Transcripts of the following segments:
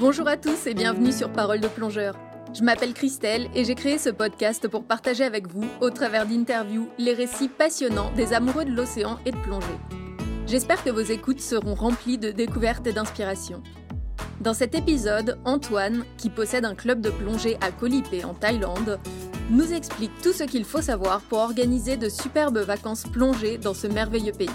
Bonjour à tous et bienvenue sur Parole de plongeur. Je m'appelle Christelle et j'ai créé ce podcast pour partager avec vous, au travers d'interviews, les récits passionnants des amoureux de l'océan et de plongée. J'espère que vos écoutes seront remplies de découvertes et d'inspiration. Dans cet épisode, Antoine, qui possède un club de plongée à Koh en Thaïlande, nous explique tout ce qu'il faut savoir pour organiser de superbes vacances plongées dans ce merveilleux pays.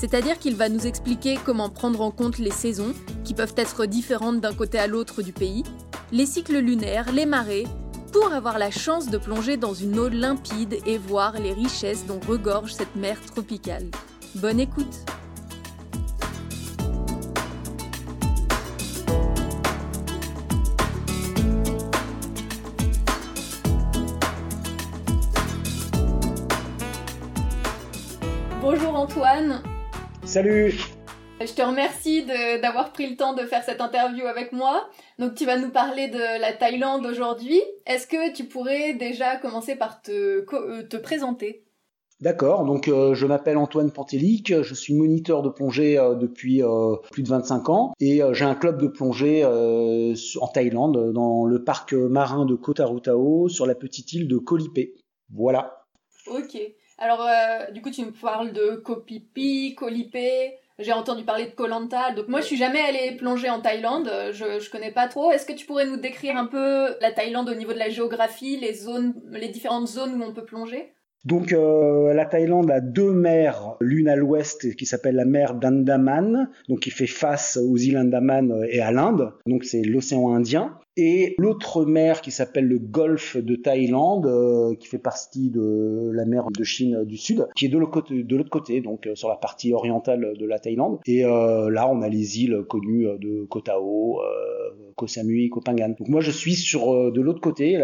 C'est-à-dire qu'il va nous expliquer comment prendre en compte les saisons, qui peuvent être différentes d'un côté à l'autre du pays, les cycles lunaires, les marées, pour avoir la chance de plonger dans une eau limpide et voir les richesses dont regorge cette mer tropicale. Bonne écoute Bonjour Antoine, Salut je te remercie d'avoir pris le temps de faire cette interview avec moi. Donc tu vas nous parler de la Thaïlande aujourd'hui. Est-ce que tu pourrais déjà commencer par te, euh, te présenter? D'accord, donc euh, je m'appelle Antoine Pantelic, je suis moniteur de plongée euh, depuis plus de 25 ans et j'ai un club de plongée en Thaïlande dans le parc marin de Koh Tarutao sur la petite île de Koh Lipe. Voilà. Ok. Alors, euh, du coup, tu me parles de Kopipi, Lipe. J'ai entendu parler de Koh Lanta. Donc, moi, je suis jamais allée plonger en Thaïlande. Je, je connais pas trop. Est-ce que tu pourrais nous décrire un peu la Thaïlande au niveau de la géographie, les zones, les différentes zones où on peut plonger? Donc euh, la Thaïlande a deux mers, l'une à l'ouest qui s'appelle la mer d'Andaman, donc qui fait face aux îles Andaman et à l'Inde, donc c'est l'océan Indien, et l'autre mer qui s'appelle le golfe de Thaïlande, euh, qui fait partie de la mer de Chine du Sud, qui est de l'autre côté, donc euh, sur la partie orientale de la Thaïlande. Et là, on a les îles connues de Koh Tao, Koh Samui, Koh Phangan. Donc moi, je suis sur de l'autre côté,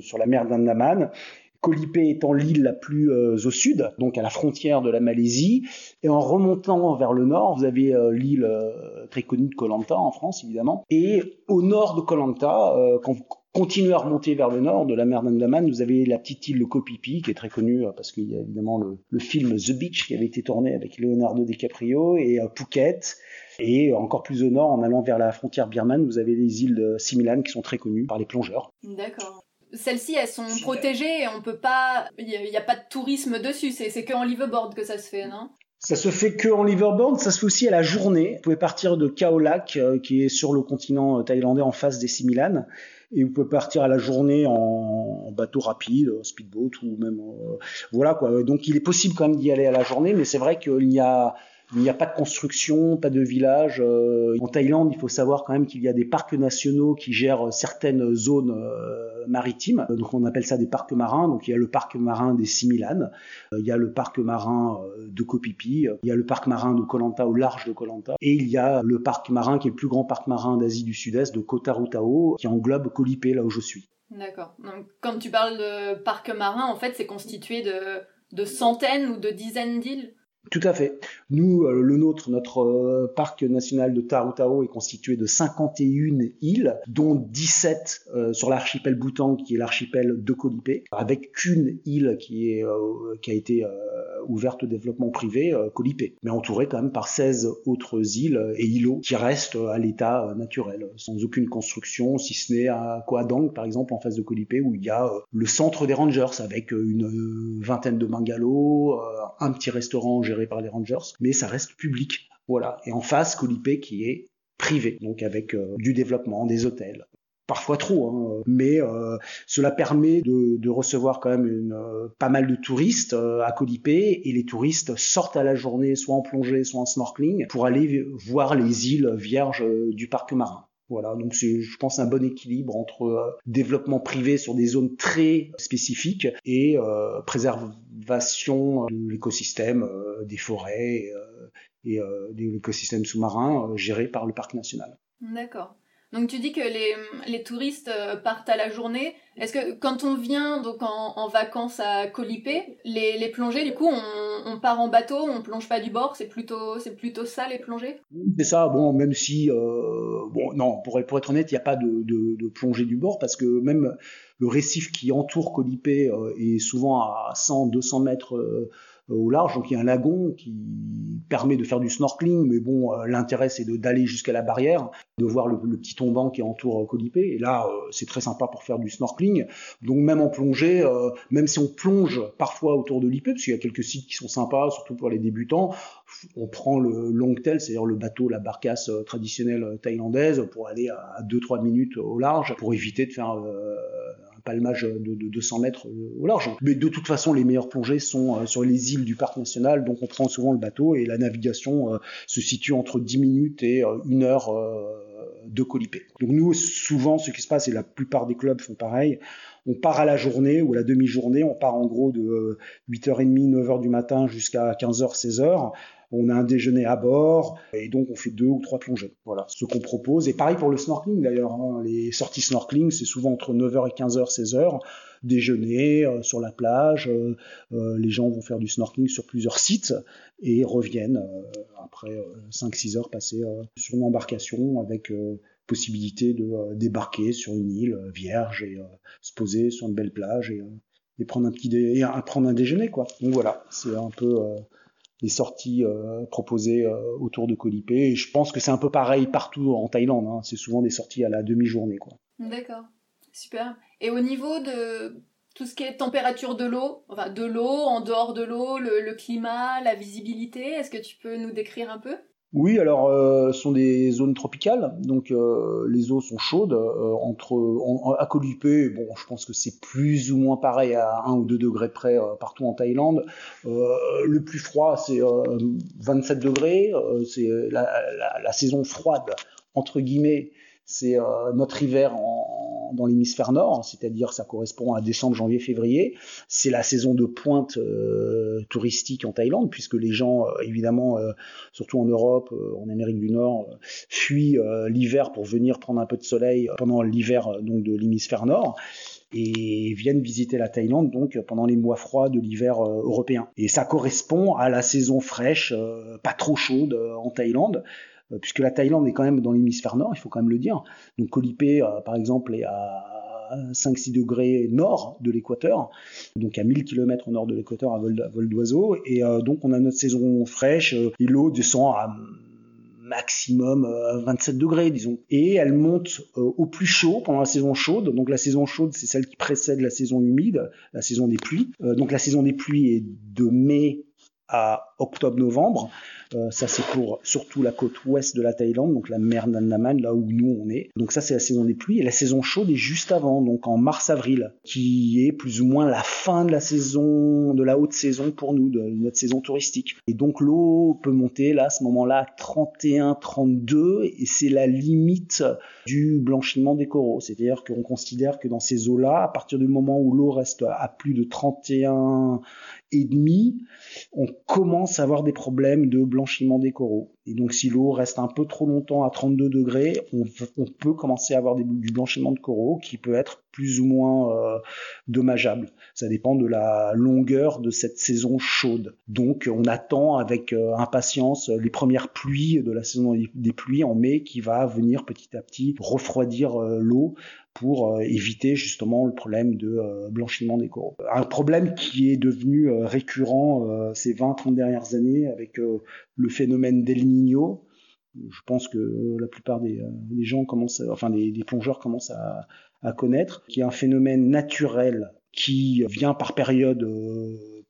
sur la mer d'Andaman, Koh étant l'île la plus euh, au sud, donc à la frontière de la Malaisie. Et en remontant vers le nord, vous avez euh, l'île euh, très connue de Koh Lanta en France, évidemment. Et au nord de Koh Lanta, quand vous continuez à remonter vers le nord de la mer d'Andaman, vous avez la petite île de Koh Phi qui est très connue parce qu'il y a évidemment le, film The Beach qui avait été tourné avec Leonardo DiCaprio et Phuket. Et encore plus au nord, en allant vers la frontière birmane, vous avez les îles Similan qui sont très connues par les plongeurs. D'accord celles-ci, elles sont protégées et on peut pas, il n'y a, pas de tourisme dessus. C'est que en liveaboard que ça se fait, non? Ça se fait que en liveaboard, ça se fait aussi à la journée. Vous pouvez partir de Kaolak, euh, qui est sur le continent euh, thaïlandais en face des Similan, et vous pouvez partir à la journée en, bateau rapide, speedboat ou même euh, voilà quoi. Donc il est possible quand même d'y aller à la journée, mais c'est vrai qu'il y a il n'y a pas de construction, pas de village. Euh, en Thaïlande, il faut savoir quand même qu'il y a des parcs nationaux qui gèrent certaines zones euh, maritimes. Donc on appelle ça des parcs marins. Donc il y a le parc marin des Similan, euh, il y a le parc marin de Koh Phi il y a le parc marin de Koh Lanta au large de Koh Lanta, et il y a le parc marin qui est le plus grand parc marin d'Asie du Sud-Est de Koh Tarutao qui englobe Koh Lipe là où je suis. D'accord. Donc quand tu parles de parc marin, en fait, c'est constitué de centaines ou de dizaines d'îles? Tout à fait. Nous, euh, le nôtre, notre euh, parc national de Tarutao est constitué de 51 îles, dont 17 euh, sur l'archipel Bhoutan, qui est l'archipel de Koh avec qu'une île qui, a été ouverte au développement privé, Koh mais entourée quand même par 16 autres îles et îlots qui restent à l'état naturel, sans aucune construction, si ce n'est à Koh Adang, par exemple, en face de Koh où il y a le centre des rangers, avec une vingtaine de bungalows, un petit restaurant géré par les Rangers, mais ça reste public. Voilà. Et en face, Colipé qui est privé, donc avec euh, du développement, des hôtels. Parfois trop, hein, mais euh, cela permet de, recevoir quand même euh, pas mal de touristes à Colipé et les touristes sortent à la journée soit en plongée, soit en snorkeling pour aller voir les îles vierges du parc marin. Voilà, donc c'est, je pense, un bon équilibre entre développement privé sur des zones très spécifiques et préservation de l'écosystème des forêts et euh, euh, de l'écosystème sous-marin euh, géré par le parc national. D'accord. Donc tu dis que les, les touristes partent à la journée. Est-ce que quand on vient donc en, vacances à Colipé, les, plongées, du coup, on, part en bateau, on plonge pas du bord, c'est plutôt, c'est plutôt ça les plongées? C'est ça, bon, même si, euh, bon, non, pour, être honnête, il n'y a pas de, de, plongée du bord parce que même le récif qui entoure Colipé euh, est souvent à 100, 200 mètres euh, au large. Donc il y a un lagon qui permet de faire du snorkeling, mais bon, euh, l'intérêt c'est d'aller jusqu'à la barrière, de voir le, petit tombant qui entoure Colipé. Et là, euh, c'est très sympa pour faire du snorkeling. Donc même en plongée, euh, même si on plonge parfois autour de l'IP, parce qu'il y a quelques sites qui sont sympas, surtout pour les débutants, on prend le longtail, c'est-à-dire le bateau, la barcasse traditionnelle thaïlandaise, pour aller à 2-3 minutes au large, pour éviter de faire palmage de, de, 200 mètres au large. Mais de toute façon, les meilleures plongées sont euh, sur les îles du parc national, donc on prend souvent le bateau et la navigation euh, se situe entre 10 minutes et euh, une heure de colipé. Donc nous, souvent, ce qui se passe, et la plupart des clubs font pareil, on part à la journée ou à la demi-journée, on part en gros de 8h30, 9h du matin jusqu'à 15h, 16h on a un déjeuner à bord, et donc on fait deux ou trois plongées. Voilà ce qu'on propose. Et pareil pour le snorkeling d'ailleurs. Hein. Les sorties snorkeling, c'est souvent entre 9h et 15h, 16h. Déjeuner euh, sur la plage, euh, euh, les gens vont faire du snorkeling sur plusieurs sites et reviennent après 5-6 heures passées sur une embarcation avec possibilité de débarquer sur une île vierge et se poser sur une belle plage et, prendre un petit déjeuner quoi. Donc voilà, c'est un peu les sorties euh, proposées euh, autour de Colipé. Et je pense que c'est un peu pareil partout en Thaïlande. Hein. C'est souvent des sorties à la demi-journée. quoi. D'accord, super. Et au niveau de tout ce qui est température de l'eau, enfin de l'eau, en dehors de l'eau, le climat, la visibilité, est-ce que tu peux nous décrire un peu? Oui, alors euh, sont des zones tropicales, donc euh, les eaux sont chaudes. Euh, entre en, à bon, je pense que c'est plus ou moins pareil à 1 ou 2 degrés près partout en Thaïlande. le plus froid, c'est 27 degrés. c'est la, la, saison froide entre guillemets c'est euh, notre hiver dans l'hémisphère nord, c'est-à-dire ça correspond à décembre, janvier, février. C'est la saison de pointe euh, touristique en Thaïlande, puisque les gens, euh, évidemment, surtout en Europe, en Amérique du Nord, fuient l'hiver pour venir prendre un peu de soleil pendant l'hiver donc de l'hémisphère nord et viennent visiter la Thaïlande donc pendant les mois froids de l'hiver européen. Et ça correspond à la saison fraîche, pas trop chaude en Thaïlande, euh, puisque la Thaïlande est quand même dans l'hémisphère nord, il faut quand même le dire. Donc Colipé, euh, par exemple, est à 5-6 degrés nord de l'équateur, donc à 1000 km au nord de l'équateur à vol, d'oiseau. Et euh, donc on a notre saison fraîche et l'eau descend à maximum 27 degrés, disons. Et elle monte au plus chaud pendant la saison chaude. Donc la saison chaude, c'est celle qui précède la saison humide, la saison des pluies. donc la saison des pluies est de mai à octobre-novembre. Euh, ça, c'est pour surtout la côte ouest de la Thaïlande, donc la mer Nandaman, là où nous on est. Donc ça, c'est la saison des pluies. Et la saison chaude est juste avant, donc en mars-avril, qui est plus ou moins la fin de la saison, de la haute saison pour nous, de notre saison touristique. Et donc l'eau peut monter là, à ce moment-là, 31, 32, et c'est la limite du blanchiment des coraux. C'est-à-dire qu'on considère que dans ces eaux-là, à partir du moment où l'eau reste à plus de 31 et demi, on commence à avoir des problèmes de blanchiment des coraux. Et donc si l'eau reste un peu trop longtemps à 32 degrés, on, peut commencer à avoir du blanchiment de coraux qui peut être plus ou moins euh, dommageable. Ça dépend de la longueur de cette saison chaude. Donc on attend avec euh, impatience les premières pluies de la saison des pluies en mai qui va venir petit à petit refroidir euh, l'eau pour éviter justement le problème de blanchiment des coraux. Un problème qui est devenu récurrent ces 20-30 dernières années avec le phénomène d'El Je pense que la plupart des, gens commencent, enfin des, plongeurs commencent à, à, connaître, qui est un phénomène naturel qui vient par période,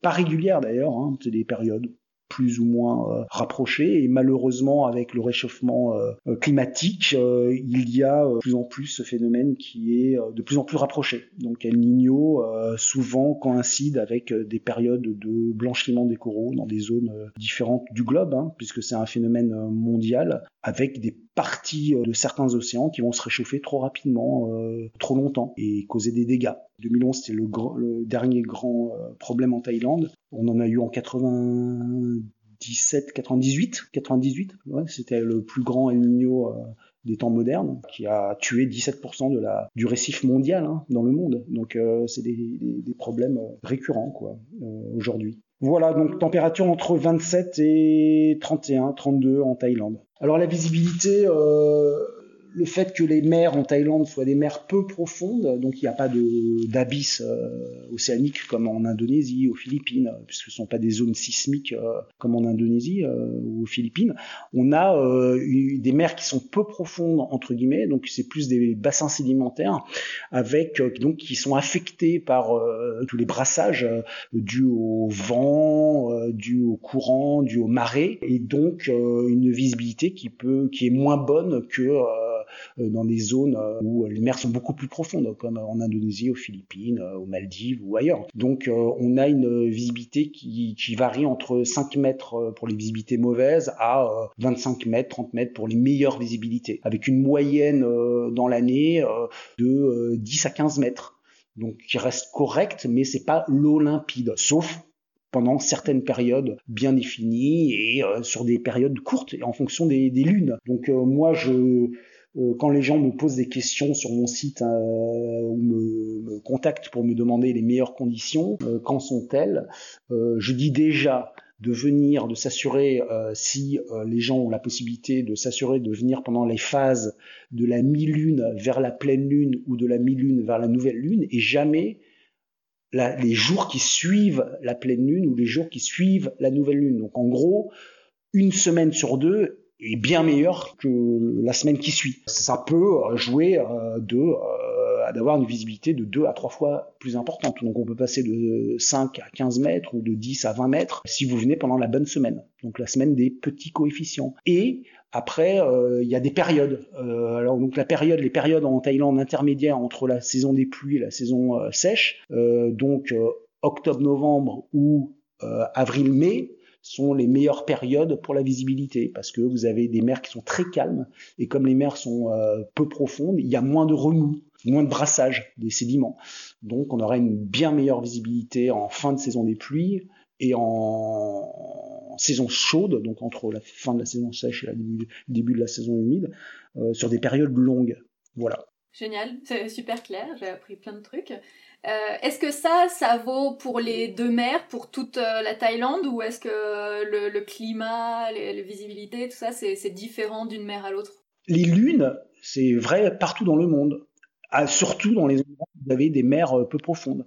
pas régulière d'ailleurs, hein, c'est des périodes plus ou moins euh, rapprochés. Et malheureusement, avec le réchauffement euh, climatique, euh, il y a de plus en plus ce phénomène qui est de plus en plus rapproché. Donc El Niño souvent coïncide avec des périodes de blanchiment des coraux dans des zones différentes du globe, hein, puisque c'est un phénomène mondial, avec des parties de certains océans qui vont se réchauffer trop rapidement, trop longtemps, et causer des dégâts. 2011, c'était le, dernier grand problème en Thaïlande. On en a eu en 97, 98, 98. Ouais, c'était le plus grand El Niño euh, des temps modernes, qui a tué 17% de la, du récif mondial hein, dans le monde. Donc c'est des, problèmes récurrents quoi aujourd'hui. Voilà, donc température entre 27 et 31, 32 en Thaïlande. Alors la visibilité, euh, le fait que les mers en Thaïlande soient des mers peu profondes, donc il n'y a pas d'abysse euh, océanique comme en Indonésie, aux Philippines, puisque ce ne sont pas des zones sismiques euh, comme en Indonésie euh, ou aux Philippines. On a des mers qui sont peu profondes entre guillemets, donc c'est plus des bassins sédimentaires avec donc qui sont affectés par tous les brassages dus au vent, dus au courant, dus aux marées, et donc une visibilité qui peut qui est moins bonne que euh, dans des zones euh, où les mers sont beaucoup plus profondes, comme en Indonésie, aux Philippines, euh, aux Maldives ou ailleurs. Donc on a une visibilité qui, varie entre 5 mètres pour les visibilités mauvaises à 25 mètres, 30 mètres pour les meilleures visibilités, avec une moyenne dans l'année de 10 à 15 mètres. Donc qui reste correct, mais c'est pas l'eau limpide, sauf pendant certaines périodes bien définies et sur des périodes courtes en fonction des, lunes. Donc moi je euh, quand les gens me posent des questions sur mon site euh, ou me, me, contactent pour me demander les meilleures conditions, euh, quand sont-elles Je dis déjà de venir, de s'assurer si les gens ont la possibilité de s'assurer de venir pendant les phases de la mi-lune vers la pleine lune ou de la mi-lune vers la nouvelle lune et jamais la, les jours qui suivent la pleine lune ou les jours qui suivent la nouvelle lune. Donc en gros, une semaine sur deux est bien meilleur que la semaine qui suit. Ça peut jouer euh, de euh, d'avoir une visibilité de 2 à 3 fois plus importante. Donc on peut passer de 5 à 15 mètres ou de 10 à 20 mètres si vous venez pendant la bonne semaine, donc la semaine des petits coefficients. Et après, euh, il y a des périodes. alors donc la période, les périodes en Thaïlande intermédiaires entre la saison des pluies et la saison sèche, donc octobre-novembre ou avril-mai, sont les meilleures périodes pour la visibilité parce que vous avez des mers qui sont très calmes et comme les mers sont euh, peu profondes, il y a moins de remous, moins de brassage des sédiments. Donc on aura une bien meilleure visibilité en fin de saison des pluies et en saison chaude, donc entre la fin de la saison sèche et le début, de la saison humide, euh, sur des périodes longues. Voilà. Génial, c'est super clair, j'ai appris plein de trucs. Euh, est-ce que ça, ça vaut pour les deux mers, pour toute euh, la Thaïlande, ou est-ce que le, climat, les, visibilités, tout ça, c'est différent d'une mer à l'autre? Les lunes, c'est vrai partout dans le monde, ah, surtout dans les endroits où vous avez des mers euh, peu profondes.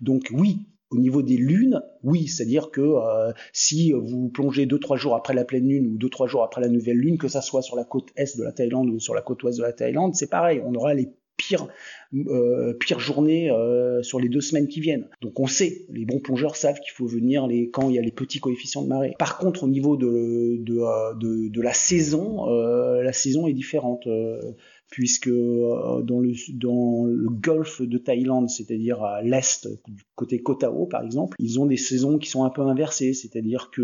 Donc oui, au niveau des lunes, oui, c'est-à-dire que si vous plongez deux trois jours après la pleine lune ou deux trois jours après la nouvelle lune, que ça soit sur la côte est de la Thaïlande ou sur la côte ouest de la Thaïlande, c'est pareil, on aura les pire, euh, pire journée euh, sur les deux semaines qui viennent. Donc on sait, les bons plongeurs savent qu'il faut venir quand il y a les petits coefficients de marée. Par contre, au niveau de, de, euh, la saison, la saison est différente puisque dans le, dans le golfe de Thaïlande, c'est-à-dire à, l'est, du côté Koh Tao par exemple, ils ont des saisons qui sont un peu inversées, c'est-à-dire que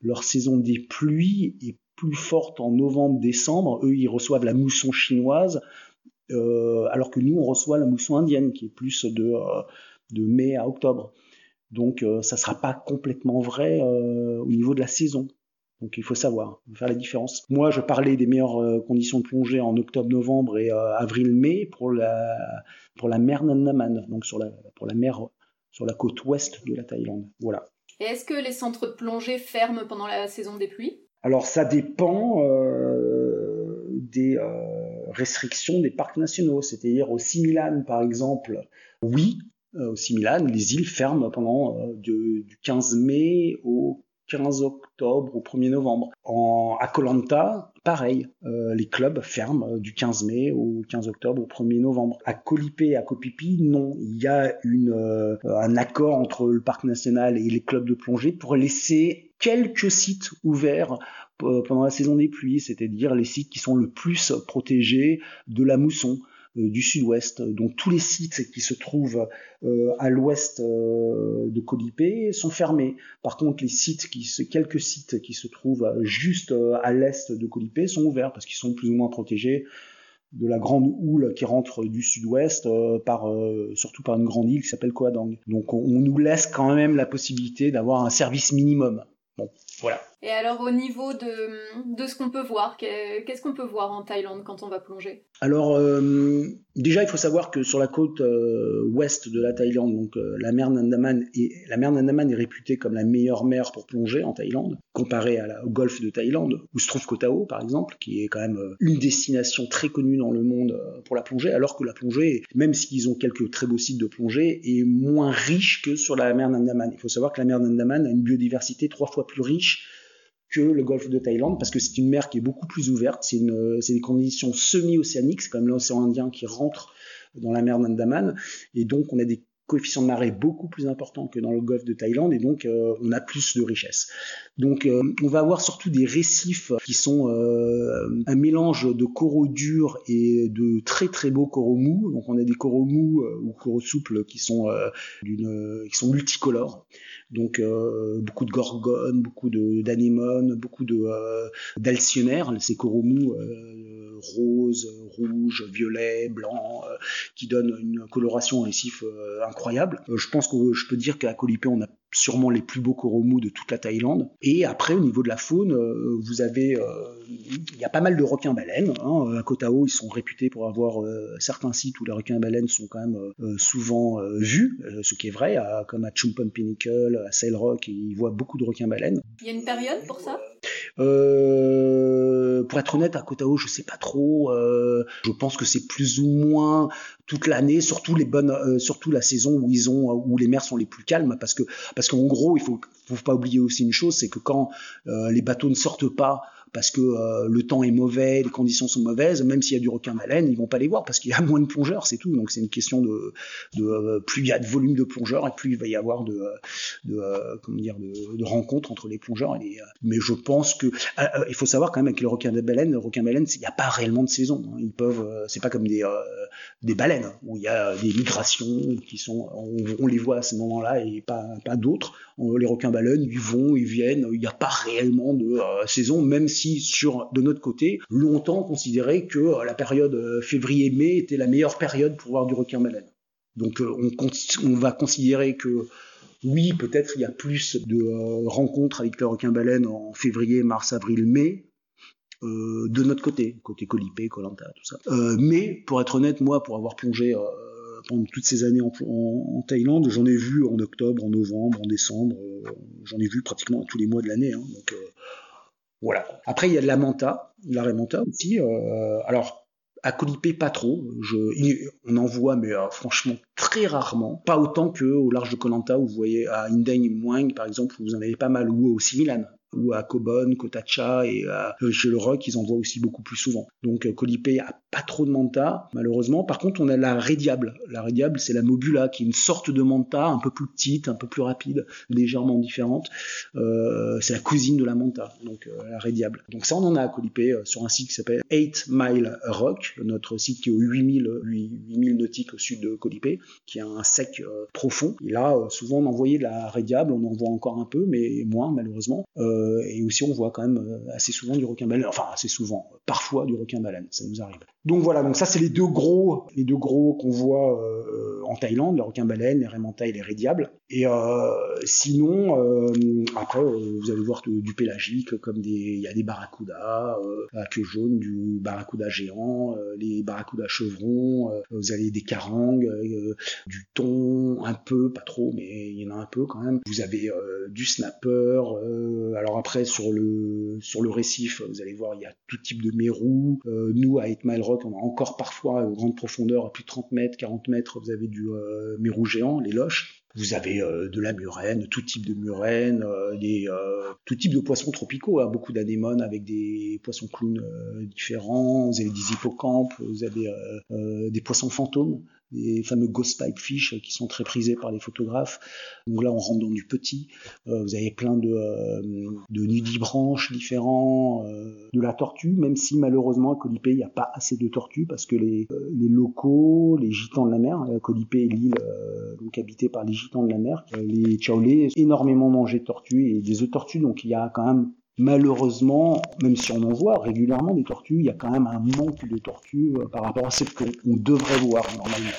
leur saison des pluies est plus forte en novembre-décembre. Eux, ils reçoivent la mousson chinoise, euh, alors que nous, on reçoit la mousson indienne, qui est plus de, euh, de mai à octobre. Donc euh, ça ne sera pas complètement vrai au niveau de la saison. Donc il faut savoir, faire la différence. Moi, je parlais des meilleures conditions de plongée en octobre-novembre et avril-mai pour la pour la mer Nandaman, donc sur la pour la mer sur la côte ouest de la Thaïlande. Voilà. Et est-ce que les centres de plongée ferment pendant la saison des pluies? Alors ça dépend des restriction des parcs nationaux. C'est-à-dire au Similan, par exemple, oui, euh, au Similan, les îles ferment pendant euh, du 15 mai au 15 octobre au 1er novembre. En, à Kolanta, pareil, euh, les clubs ferment du 15 mai au 15 octobre au 1er novembre. À Kolipé et à Kopipi, non. Il y a un accord entre le parc national et les clubs de plongée pour laisser quelques sites ouverts pendant la saison des pluies, c'est-à-dire les sites qui sont le plus protégés de la mousson euh, du sud-ouest. Donc tous les sites qui se trouvent euh, à l'ouest de Colipé sont fermés. Par contre, les sites quelques sites qui se trouvent juste à l'est de Colipé sont ouverts parce qu'ils sont plus ou moins protégés de la grande houle qui rentre du sud-ouest par surtout par une grande île qui s'appelle Koadang. Donc on, nous laisse quand même la possibilité d'avoir un service minimum. Voilà. Et alors au niveau de, de ce qu'on peut voir, qu'est-ce qu'on peut voir en Thaïlande quand on va plonger? Alors euh, déjà il faut savoir que sur la côte euh, ouest de la Thaïlande, donc euh, la mer d'Andaman est la mer d'Andaman est réputée comme la meilleure mer pour plonger en Thaïlande, comparée à la, au golfe de Thaïlande où se trouve Koh Tao par exemple, qui est quand même une destination très connue dans le monde pour la plongée, alors que la plongée, même s'ils ont quelques très beaux sites de plongée, est moins riche que sur la mer d'Andaman. Il faut savoir que la mer d'Andaman a une biodiversité trois fois plus riche que le golfe de Thaïlande parce que c'est une mer qui est beaucoup plus ouverte, c'est des conditions semi-océaniques, c'est comme l'océan Indien qui rentre dans la mer d'Andaman. Et donc on a des coefficients de marée beaucoup plus importants que dans le golfe de Thaïlande et donc euh, on a plus de richesse. Donc euh, on va avoir surtout des récifs qui sont euh, un mélange de coraux durs et de très très beaux coraux mous. Donc on a des coraux mous ou coraux souples qui sont d'une qui sont multicolores. Donc beaucoup de gorgones, beaucoup d'anémones, beaucoup de d'alcyonnaires, ces coraux mous roses, rouges, violets, blancs, qui donnent une coloration récif incroyable. je pense que je peux dire qu'à Colipé on a sûrement les plus beaux coraux mous de toute la Thaïlande. Et après, au niveau de la faune, euh, vous avez, euh, il y a pas mal de requins-baleines. Hein. À Koh Tao, ils sont réputés pour avoir euh, certains sites où les requins-baleines sont quand même souvent vus, ce qui est vrai, comme à Chumpon Pinnacle, à Sail Rock, ils voient beaucoup de requins-baleines. Il y a une période pour ça? Pour être honnête, à Koh Tao, je sais pas trop. je pense que c'est plus ou moins toute l'année, surtout les bonnes, euh, surtout la saison où ils ont, où les mers sont les plus calmes, parce que parce qu'en gros, il faut, faut pas oublier aussi une chose, c'est que quand euh, les bateaux ne sortent pas parce que euh, le temps est mauvais, les conditions sont mauvaises, même s'il y a du requin baleine, ils vont pas les voir parce qu'il y a moins de plongeurs, c'est tout. Donc c'est une question de, euh, plus il y a de volume de plongeurs et plus il va y avoir de, euh, comment dire de, rencontres entre les plongeurs mais je pense que il faut savoir quand même avec les requins de baleine, le requin baleine, il n'y a pas réellement de saison. Hein. Ils peuvent, c'est pas comme des baleines où il y a des migrations qui sont, on, on les voit à ce moment-là et pas pas d'autres. Les requins baleines, ils vont, ils viennent, il n'y a pas réellement de saison, même si de notre côté, longtemps on considérait que euh, la période euh, février-mai était la meilleure période pour voir du requin-baleine. Donc euh, on, va considérer que oui, peut-être il y a plus de rencontres avec le requin-baleine en février, mars, avril, mai, de notre côté, côté Colipé, Colanta, tout ça. mais pour être honnête, moi, pour avoir plongé pendant toutes ces années en, Thaïlande, j'en ai vu en octobre, en novembre, en décembre, j'en ai vu pratiquement tous les mois de l'année. Hein, voilà. Après, il y a de la manta, la manta aussi. Euh, alors, à Colipé, pas trop. Je, on en voit, mais euh, franchement, très rarement. Pas autant que au large de Kolanta, où vous voyez à Indeng Muang, par exemple, vous en avez pas mal, ou au Similan ou à Kobon, Kotacha et à, chez le Rock, ils en voient aussi beaucoup plus souvent. Donc euh, Colipé a pas trop de manta, malheureusement. Par contre, on a la Rédiable. La Rédiable, c'est la Mobula, qui est une sorte de manta, un peu plus petite, un peu plus rapide, légèrement différente. Euh, c'est la cousine de la manta, donc euh, la Rédiable. Donc ça, on en a à Colipé sur un site qui s'appelle 8 Mile Rock, notre site qui est aux 8000, 8000 nautiques au sud de Colipé, qui a un sec profond. Et là, souvent, on envoyait de la Rédiable, on en voit encore un peu, mais moins, malheureusement. Euh, et aussi, on voit quand même euh, assez souvent du requin-baleine, enfin assez souvent, parfois du requin-baleine, ça nous arrive. Donc voilà, donc ça c'est les deux gros, les deux gros qu'on voit euh, en Thaïlande, le requin-baleine, les raimentas et les raies Et sinon, après, vous allez voir du, pélagique, comme des, il y a des barracudas à queue jaune, du barracuda géant, les barracudas chevrons, vous avez des carangues, du thon, un peu, pas trop, mais il y en a un peu quand même. Vous avez du snapper, alors après sur le sur le récif, vous allez voir, il y a tout type de mérous. Euh, nous à 8 Mile Rock, on a encore parfois une grande profondeur, à plus de 30 mètres, 40 mètres, vous avez du euh, mérou géant, les loches. Vous avez euh, de la murène, tout type de murène, des, tout type de poissons tropicaux, hein, beaucoup d'anémones avec des poissons clowns différents, vous avez des hippocampes, vous avez des poissons fantômes, les fameux ghost pipe fish qui sont très prisés par les photographes. Donc là, on rentre dans du petit. Euh, vous avez plein de, euh, de nudibranches différents, euh, de la tortue, même si malheureusement à Colipé, il n'y a pas assez de tortues parce que les, les locaux, les gitans de la mer, Colipé est l'île donc habitée par les gitans de la mer, les Chaolés énormément mangé de tortues et des œufs tortues, donc il y a quand même Malheureusement, même si on en voit régulièrement des tortues, il y a quand même un manque de tortues par rapport à ce qu'on devrait voir normalement.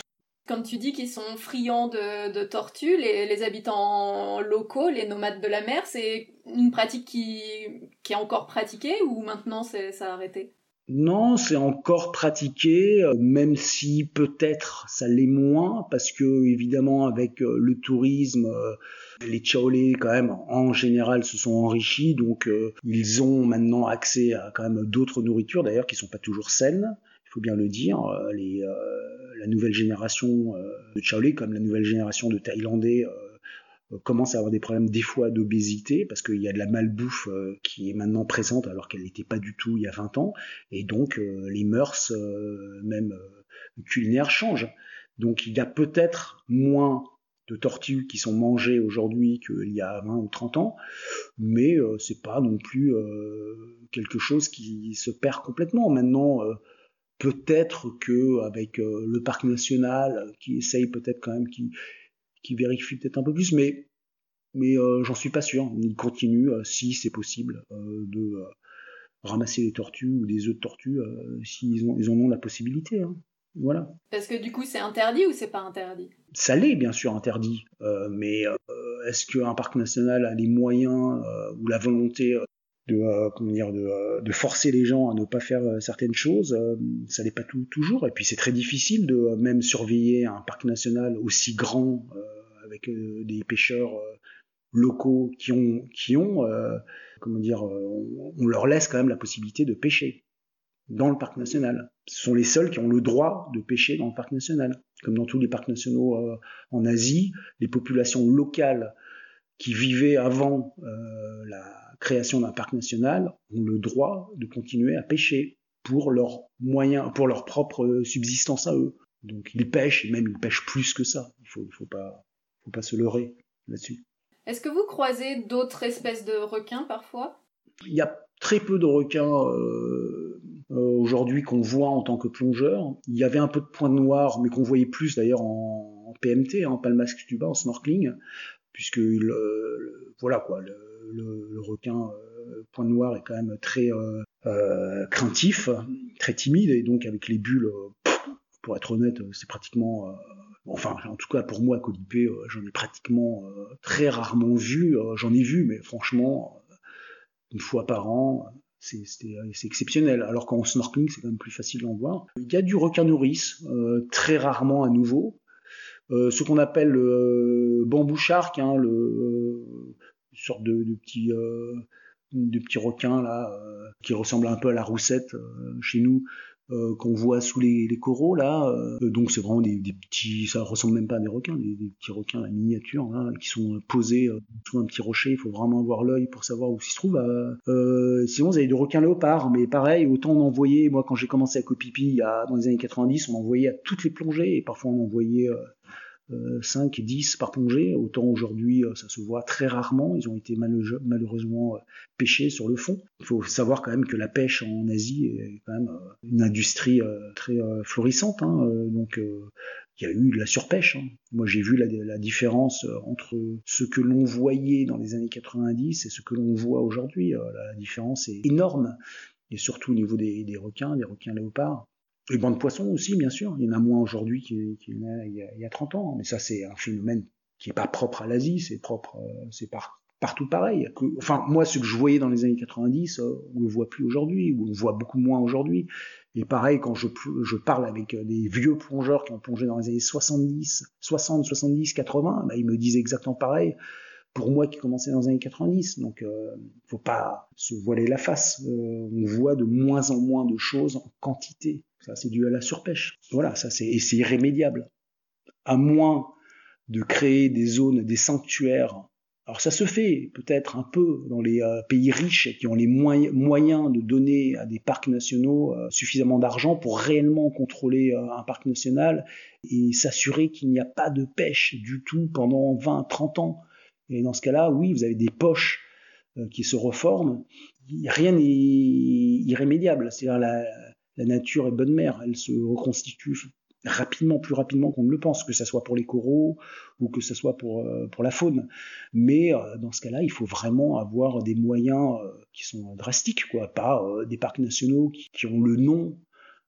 Quand tu dis qu'ils sont friands de, tortues, les, habitants locaux, les nomades de la mer, c'est une pratique qui, est encore pratiquée ou maintenant ça a arrêté? Non, c'est encore pratiqué, euh, même si peut-être ça l'est moins, parce que évidemment avec euh, le tourisme, euh, les Chaolais quand même en général se sont enrichis, donc ils ont maintenant accès à quand même d'autres nourritures d'ailleurs qui sont pas toujours saines. Faut bien le dire, la nouvelle génération de Chaolé, comme la nouvelle génération de Thaïlandais, commence à avoir des problèmes des fois d'obésité parce qu'il y a de la malbouffe qui est maintenant présente alors qu'elle n'était pas du tout il y a 20 ans et donc les mœurs même culinaires changent. Donc il y a peut-être moins de tortues qui sont mangées aujourd'hui qu'il y a 20 ou 30 ans, mais c'est pas non plus quelque chose qui se perd complètement. Maintenant, peut-être que avec euh, le parc national qui essaye peut-être quand même qui qui vérifie peut-être un peu plus mais mais euh, j'en suis pas sûr. Il continue euh, si c'est possible de ramasser des tortues ou des œufs de tortues s'ils ont ils en ont la possibilité hein. voilà. Parce que du coup c'est interdit ou c'est pas interdit? Ça l'est bien sûr interdit mais est-ce qu'un parc national a les moyens ou la volonté de euh, comment dire de, euh, de, forcer les gens à ne pas faire euh, certaines choses ça n'est pas tout, toujours. Et puis c'est très difficile de même surveiller un parc national aussi grand avec des pêcheurs locaux qui ont ont comment dire on, leur laisse quand même la possibilité de pêcher dans le parc national ce sont les seuls qui ont le droit de pêcher dans le parc national comme dans tous les parcs nationaux en Asie les populations locales qui vivaient avant la création d'un parc national ont le droit de continuer à pêcher pour leurs moyens, pour leur propre subsistance à eux. Donc ils pêchent et même ils pêchent plus que ça. Il faut, faut pas, faut pas se leurrer là-dessus. Est-ce que vous croisez d'autres espèces de requins parfois? Il y a très peu de requins euh, euh, aujourd'hui qu'on voit en tant que plongeur. Il y avait un peu de points noirs, mais qu'on voyait plus d'ailleurs en, PMT, en palmasque tuba, en snorkeling, puisque euh, voilà quoi. Le, le, requin euh, point noir est quand même très craintif, très timide, et donc avec les bulles, pour être honnête, c'est pratiquement enfin en tout cas pour moi Colipé j'en ai pratiquement très rarement vu j'en ai vu mais franchement une fois par an c'est exceptionnel. Alors qu'en snorkeling c'est quand même plus facile d'en voir. Il y a du requin nourrice très rarement à nouveau. Ce qu'on appelle le bambou shark hein, le une sorte de, petit euh, requins là euh, qui ressemblent un peu à la roussette euh, chez nous qu'on voit sous les, coraux là donc c'est vraiment des, petits ça ressemble même pas à des requins des, petits requins à miniature là, qui sont posés sous un petit rocher il faut vraiment avoir l'œil pour savoir où s'ils se trouvent euh, sinon vous avez des requins léopards mais pareil autant on en voyait moi quand j'ai commencé à Copipi dans les années 90 on en voyait à toutes les plongées et parfois on en voyait 5 et 10 par plongée. Autant aujourd'hui, euh, ça se voit très rarement. Ils ont été malheureusement euh, pêchés sur le fond. Il faut savoir quand même que la pêche en Asie est quand même euh, une industrie très florissante. Hein. Donc il y a eu de la surpêche. Hein. Moi, j'ai vu la, différence entre ce que l'on voyait dans les années 90 et ce que l'on voit aujourd'hui. La différence est énorme. Et surtout au niveau des, des requins, des requins léopards. Les bancs de poissons aussi, bien sûr. Il y en a moins aujourd'hui qu'il y en a il y a, 30 ans. Mais ça, c'est un phénomène qui n'est pas propre à l'Asie, c'est propre, euh, c'est partout pareil. enfin, moi, ce que je voyais dans les années 90, euh, on le voit plus aujourd'hui, ou on le voit beaucoup moins aujourd'hui. Et pareil, quand je, parle avec euh, des vieux plongeurs qui ont plongé dans les années 70, 60, 70, 80, bah, ils me disent exactement pareil pour moi qui commençais dans les années 90. Donc, euh, faut pas se voiler la face. on voit de moins en moins de choses en quantité. Ça, c'est dû à la surpêche. Voilà, ça, c'est, et c'est irrémédiable. À moins de créer des zones, des sanctuaires. Alors ça se fait peut-être un peu dans les euh, pays riches qui ont les moyens de donner à des parcs nationaux euh, suffisamment d'argent pour réellement contrôler euh, un parc national et s'assurer qu'il n'y a pas de pêche du tout pendant 20, 30 ans. Et dans ce cas-là, oui, vous avez des poches qui se reforment. Rien n'est irrémédiable. C'est-à-dire la, la nature est bonne mère, elle se reconstitue rapidement, plus rapidement qu'on ne le pense, que ce soit pour les coraux ou que ce soit pour, euh, pour la faune. Mais euh, dans ce cas-là, il faut vraiment avoir des moyens euh, qui sont drastiques, quoi, pas des parcs nationaux qui, ont le nom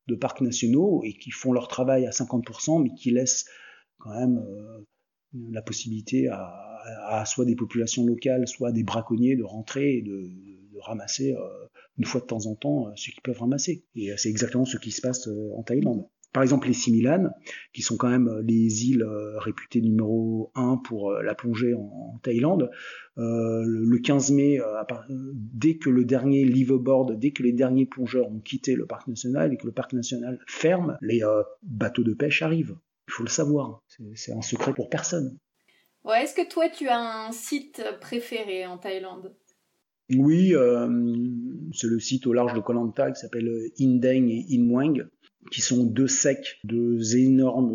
de parcs nationaux et qui font leur travail à 50%, mais qui laissent quand même la possibilité à, soit des populations locales, soit des braconniers de rentrer et de, ramasser une fois de temps en temps ce qu'ils peuvent ramasser. Et c'est exactement ce qui se passe en Thaïlande. Par exemple, les Similanes, qui sont quand même les îles réputées numéro 1 pour la plongée en, Thaïlande, le 15 mai, dès que le dernier liveaboard, dès que les derniers plongeurs ont quitté le parc national et que le parc national ferme, les bateaux de pêche arrivent. Il faut le savoir. C'est un secret pour personne. Ouais, Est-ce que toi, tu as un site préféré en Thaïlande? Oui, euh, c'est le site au large de Koh Lanta qui s'appelle Indeng et Inmuang, qui sont deux secs, deux énormes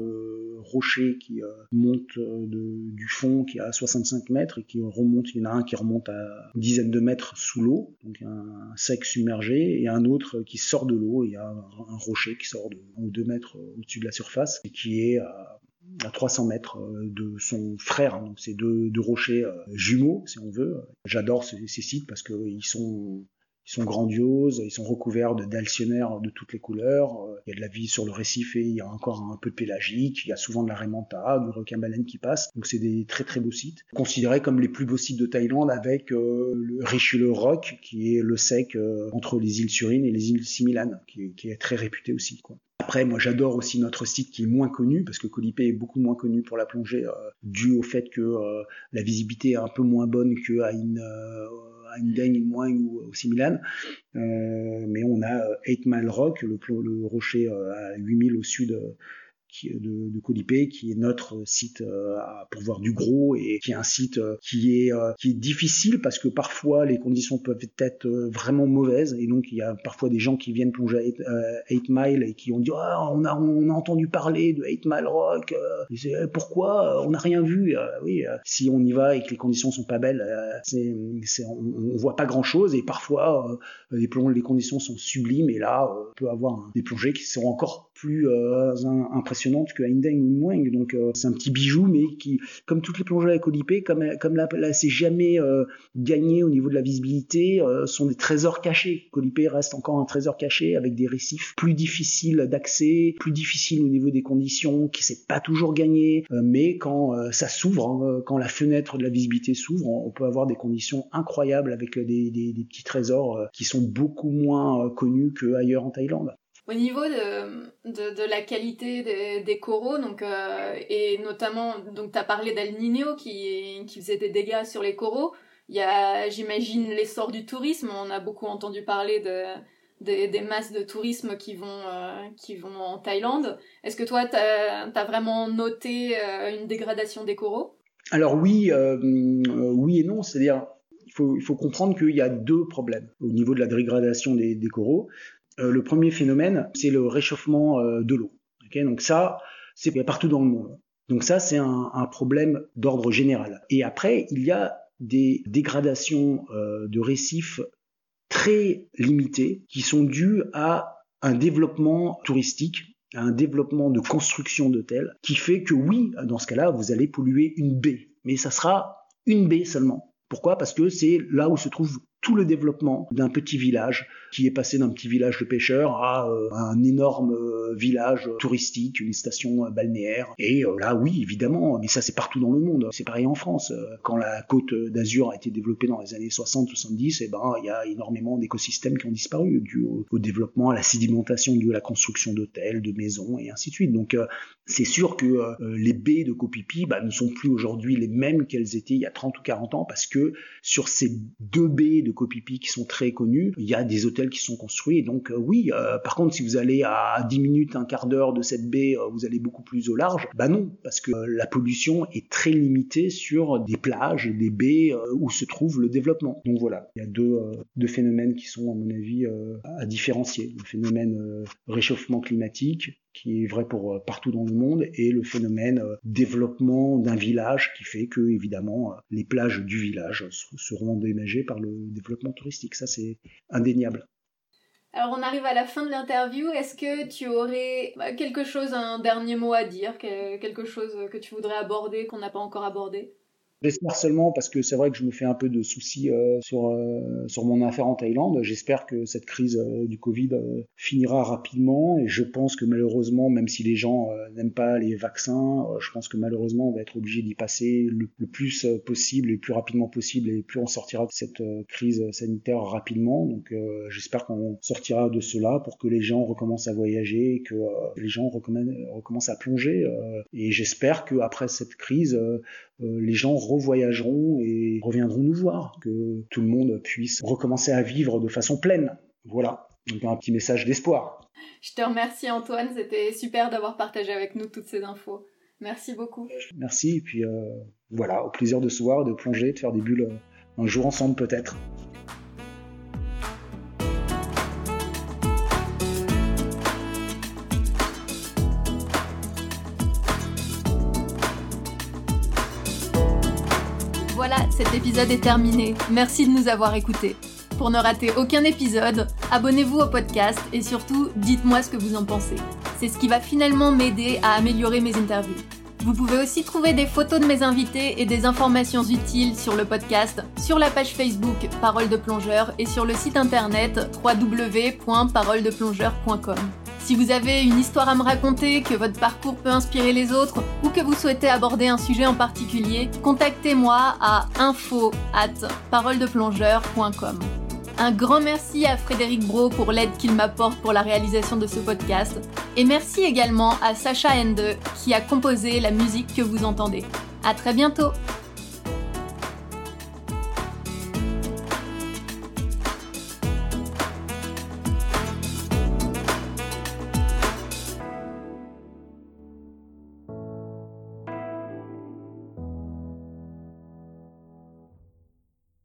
rochers qui euh, montent du fond qui est à 65 mètres et qui remontent. Il y en a un qui remonte à une dizaine de mètres sous l'eau, donc un, sec submergé, et un autre qui sort de l'eau. Il y a un, rocher qui sort de 1 ou 2 mètres au-dessus de la surface et qui est à à 300 mètres euh, de son frère. Hein. donc c'est deux, rochers euh, jumeaux, si on veut. J'adore ces, sites parce qu'ils sont ils sont grandioses, ils sont recouverts d'alcionnaires de toutes les couleurs. Euh, il y a de la vie sur le récif et il y a encore un peu de pélagique. Il y a souvent de la raimanta, du requin-baleine qui passe. Donc c'est des très très beaux sites. Considérés comme les plus beaux sites de Thaïlande avec le Richelieu Rock qui est le sec entre les îles Surines et les îles Similan qui, qui est très réputé aussi. Quoi. Après, moi, j'adore aussi notre site qui est moins connu parce que Colipé est beaucoup moins connu pour la plongée euh, dû au fait que euh, la visibilité est un peu moins bonne qu'à une euh, à une moins ou aussi Milan. mais on a 8 Mile Rock, le, le rocher à 8000 au sud qui, de, de Colipé, qui est notre site euh, pour voir du gros et qui est un site euh, qui est euh, qui est difficile parce que parfois les conditions peuvent être vraiment mauvaises et donc il y a parfois des gens qui viennent plonger à 8 Mile et qui ont dit ah, on a on a entendu parler de 8 Mile Rock eh, pourquoi on n'a rien vu oui si on y va et que les conditions sont pas belles on, on, voit pas grand chose et parfois les les conditions sont sublimes et là on peut avoir des plongées qui seront encore plus euh, impressionnante que Hindeng ou Mweng. Donc euh, c'est un petit bijou, mais qui, comme toutes les plongées à colipé, comme, comme là, là c'est jamais euh, gagné au niveau de la visibilité, sont des trésors cachés. Colipé reste encore un trésor caché avec des récifs plus difficiles d'accès, plus difficiles au niveau des conditions, qui c'est pas toujours gagné, mais quand ça s'ouvre, hein, quand la fenêtre de la visibilité s'ouvre, on, peut avoir des conditions incroyables avec des, des, des petits trésors qui sont beaucoup moins connus qu'ailleurs en Thaïlande. Au niveau de, de, la qualité des, coraux, donc, euh, et notamment, tu as parlé d'El Niño qui, qui faisait des dégâts sur les coraux. Il y a, j'imagine, l'essor du tourisme. On a beaucoup entendu parler de, des, masses de tourisme qui vont, euh, qui vont en Thaïlande. Est-ce que toi, tu as, vraiment noté euh, une dégradation des coraux? Alors oui, oui et non. C'est-à-dire, il faut, il faut comprendre qu'il y a deux problèmes au niveau de la dégradation des coraux. Euh, le premier phénomène, c'est le réchauffement euh, de l'eau. donc ça, c'est partout dans le monde. Donc ça, c'est un, problème d'ordre général. Et après, il y a des dégradations euh, de récifs très limitées qui sont dues à un développement touristique, à un développement de construction d'hôtels, qui fait que oui, dans ce cas-là, vous allez polluer une baie. Mais ça sera une baie seulement. Pourquoi? Parce que c'est là où se trouve tout le développement d'un petit village qui est passé d'un petit village de pêcheurs à euh, un énorme euh, village touristique, une station euh, balnéaire. Et là, oui, évidemment, mais ça c'est partout dans le monde. C'est pareil en France. Quand la côte d'Azur a été développée dans les années 60-70, eh ben il y a énormément d'écosystèmes qui ont disparu dû au, développement, à la sédimentation, dû à la construction d'hôtels, de maisons et ainsi de suite. Donc c'est sûr que les baies de Copipi bah, ne sont plus aujourd'hui les mêmes qu'elles étaient il y a 30 ou 40 ans parce que sur ces deux baies de de Copipi qui sont très connus. Il y a des hôtels qui sont construits. Donc, euh, oui, euh, par contre, si vous allez à 10 minutes, un quart d'heure de cette baie, euh, vous allez beaucoup plus au large. Bah non, parce que la pollution est très limitée sur des plages, des baies où se trouve le développement. Donc voilà, il y a deux phénomènes qui sont, à mon avis, à différencier. Le phénomène réchauffement climatique qui est vrai pour euh, partout dans le monde, et le phénomène euh, développement d'un village qui fait que, évidemment, euh, les plages du village seront endommagées par le développement touristique. Ça, c'est indéniable. Alors on arrive à la fin de l'interview. Est-ce que tu aurais bah, quelque chose, un dernier mot à dire, quelque chose que tu voudrais aborder qu'on n'a pas encore abordé? J'espère seulement parce que c'est vrai que je me fais un peu de soucis euh, sur euh, sur mon affaire en Thaïlande. J'espère que cette crise euh, du Covid finira rapidement et je pense que malheureusement, même si les gens n'aiment pas les vaccins, je pense que malheureusement on va être obligé d'y passer le, plus possible, le plus rapidement possible et plus on sortira de cette crise sanitaire rapidement. Donc j'espère qu'on sortira de cela pour que les gens recommencent à voyager, que les gens recommencent à plonger et j'espère que après cette crise les gens revoyageront et reviendront nous voir, que tout le monde puisse recommencer à vivre de façon pleine. Voilà, donc un petit message d'espoir. Je te remercie Antoine, c'était super d'avoir partagé avec nous toutes ces infos. Merci beaucoup. Merci, et puis euh, voilà, au plaisir de se voir, de plonger, de faire des bulles un jour ensemble peut-être. Cet épisode est terminé. Merci de nous avoir écoutés. Pour ne rater aucun épisode, abonnez-vous au podcast et surtout, dites-moi ce que vous en pensez. C'est ce qui va finalement m'aider à améliorer mes interviews. Vous pouvez aussi trouver des photos de mes invités et des informations utiles sur le podcast, sur la page Facebook Parole de Plongeur et sur le site internet www.paroledeplongeur.com. Si vous avez une histoire à me raconter, que votre parcours peut inspirer les autres ou que vous souhaitez aborder un sujet en particulier, contactez-moi à info at paroledeplongeur.com. Un grand merci à Frédéric Bro pour l'aide qu'il m'apporte pour la réalisation de ce podcast. Et merci également à Sacha Ende qui a composé la musique que vous entendez. À très bientôt!